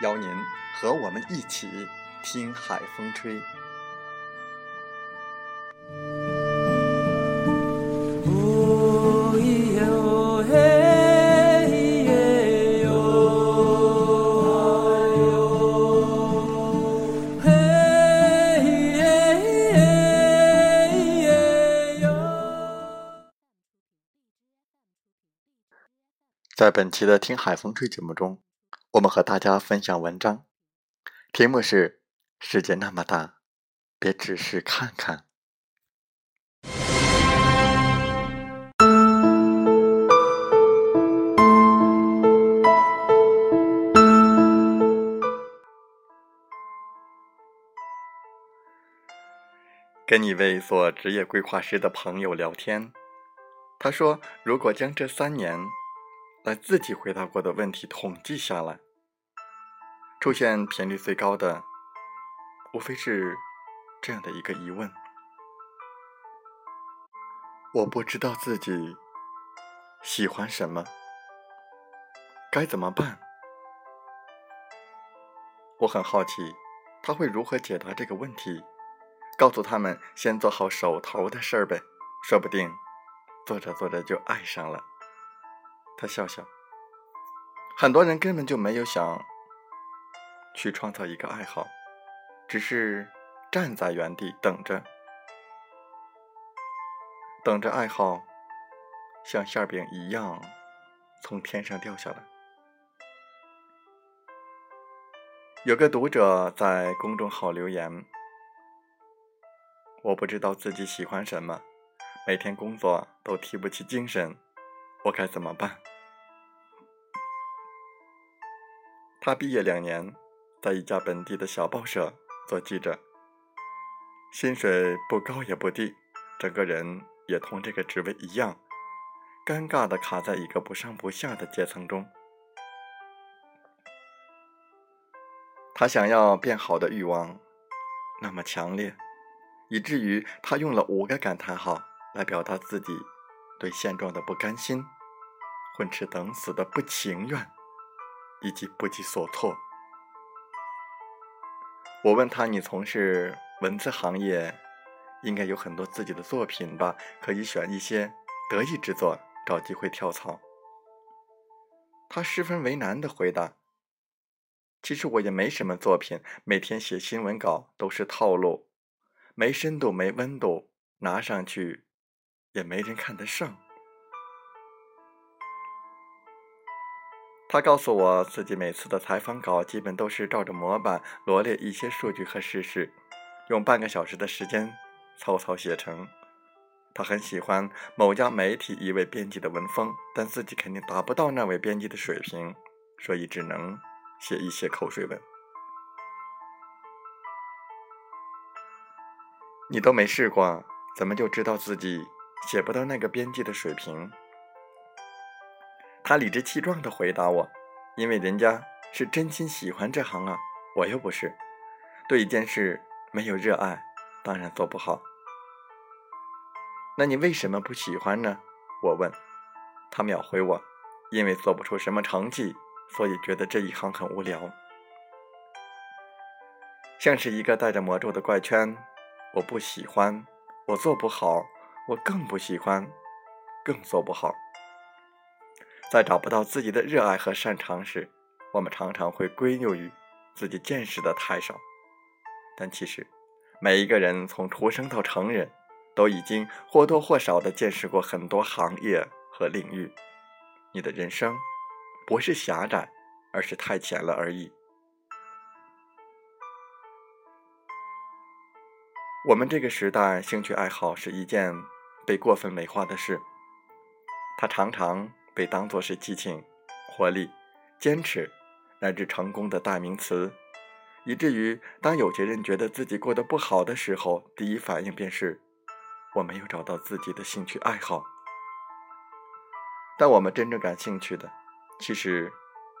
邀您和我们一起听海风吹。在本期的《听海风吹》节目中。我们和大家分享文章，题目是“世界那么大，别只是看看”。跟一位做职业规划师的朋友聊天，他说：“如果将这三年……”来自己回答过的问题统计下来，出现频率最高的，无非是这样的一个疑问：我不知道自己喜欢什么，该怎么办？我很好奇他会如何解答这个问题，告诉他们先做好手头的事儿呗，说不定做着做着就爱上了。他笑笑，很多人根本就没有想去创造一个爱好，只是站在原地等着，等着爱好像馅饼一样从天上掉下来。有个读者在公众号留言：“我不知道自己喜欢什么，每天工作都提不起精神，我该怎么办？”他毕业两年，在一家本地的小报社做记者，薪水不高也不低，整个人也同这个职位一样，尴尬的卡在一个不上不下的阶层中。他想要变好的欲望那么强烈，以至于他用了五个感叹号来表达自己对现状的不甘心、混吃等死的不情愿。以及不知所措。我问他：“你从事文字行业，应该有很多自己的作品吧？可以选一些得意之作，找机会跳槽。”他十分为难的回答：“其实我也没什么作品，每天写新闻稿都是套路，没深度，没温度，拿上去也没人看得上。”他告诉我自己每次的采访稿基本都是照着模板罗列一些数据和事实，用半个小时的时间草草写成。他很喜欢某家媒体一位编辑的文风，但自己肯定达不到那位编辑的水平，所以只能写一些口水文。你都没试过，怎么就知道自己写不到那个编辑的水平？他理直气壮地回答我：“因为人家是真心喜欢这行啊，我又不是。对一件事没有热爱，当然做不好。那你为什么不喜欢呢？”我问。他秒回我：“因为做不出什么成绩，所以觉得这一行很无聊，像是一个带着魔咒的怪圈。我不喜欢，我做不好，我更不喜欢，更做不好。在找不到自己的热爱和擅长时，我们常常会归咎于自己见识的太少。但其实，每一个人从出生到成人，都已经或多或少的见识过很多行业和领域。你的人生不是狭窄，而是太浅了而已。我们这个时代，兴趣爱好是一件被过分美化的事，它常常被当作是激情、活力、坚持乃至成功的代名词，以至于当有些人觉得自己过得不好的时候，第一反应便是我没有找到自己的兴趣爱好。但我们真正感兴趣的，其实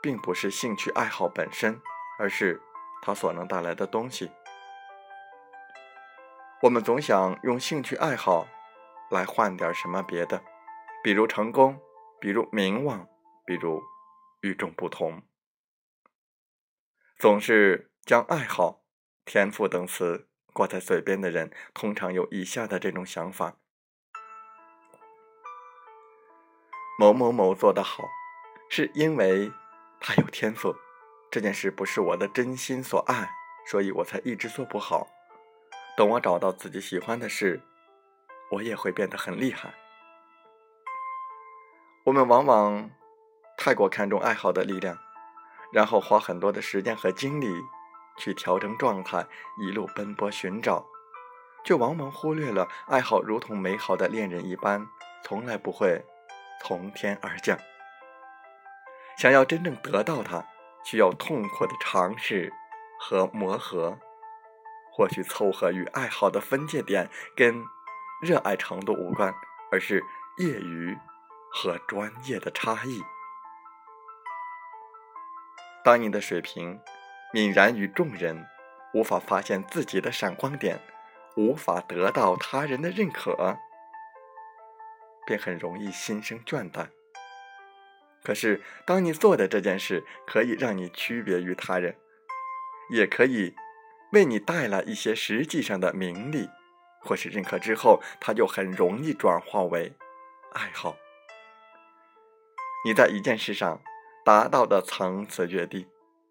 并不是兴趣爱好本身，而是它所能带来的东西。我们总想用兴趣爱好来换点什么别的，比如成功，比如名望，比如与众不同。总是将爱好、天赋等词挂在嘴边的人，通常有以下的这种想法：某某某做得好，是因为他有天赋。这件事不是我的真心所爱，所以我才一直做不好。等我找到自己喜欢的事，我也会变得很厉害。我们往往太过看重爱好的力量，然后花很多的时间和精力去调整状态，一路奔波寻找，却往往忽略了爱好如同美好的恋人一般，从来不会从天而降。想要真正得到它，需要痛苦的尝试和磨合。或许凑合与爱好的分界点跟热爱程度无关，而是业余和专业的差异。当你的水平泯然于众人，无法发现自己的闪光点，无法得到他人的认可，便很容易心生倦怠。可是，当你做的这件事可以让你区别于他人，也可以。为你带来一些实际上的名利或是认可之后，它就很容易转化为爱好。你在一件事上达到的层次越低，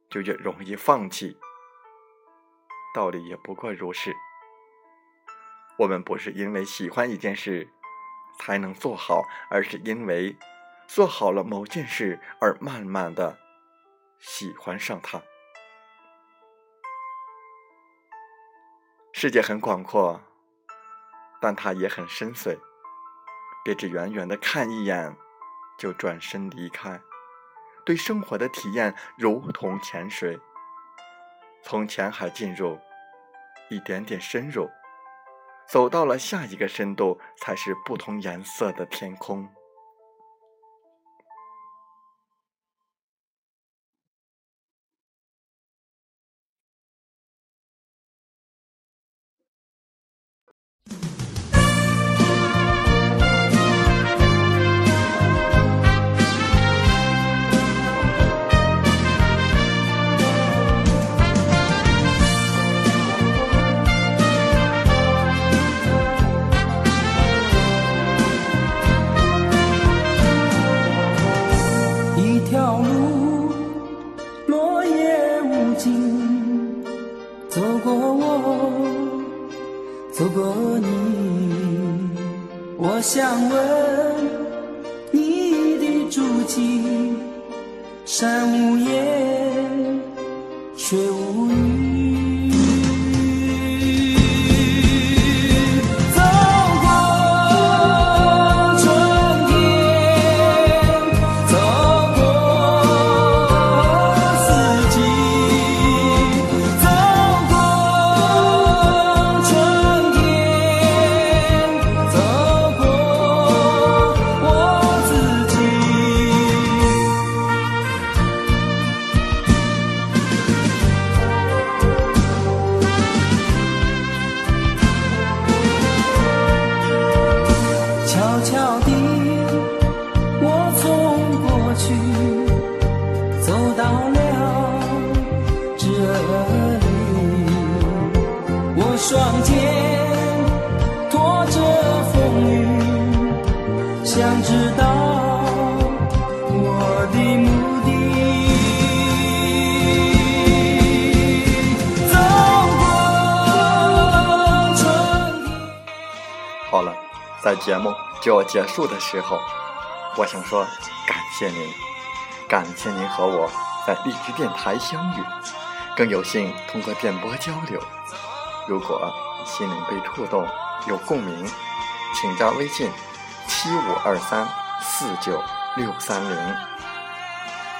就越容易放弃。道理也不过如是。我们不是因为喜欢一件事才能做好，而是因为做好了某件事而慢慢的喜欢上它。世界很广阔，但它也很深邃。别只远远的看一眼，就转身离开。对生活的体验如同潜水，从浅海进入，一点点深入，走到了下一个深度，才是不同颜色的天空。我想问你的足迹，山无言，水无好了，在节目就要结束的时候，我想说感谢您，感谢您和我在荔枝电台相遇，更有幸通过电波交流。如果心灵被触动，有共鸣，请加微信七五二三四九六三零。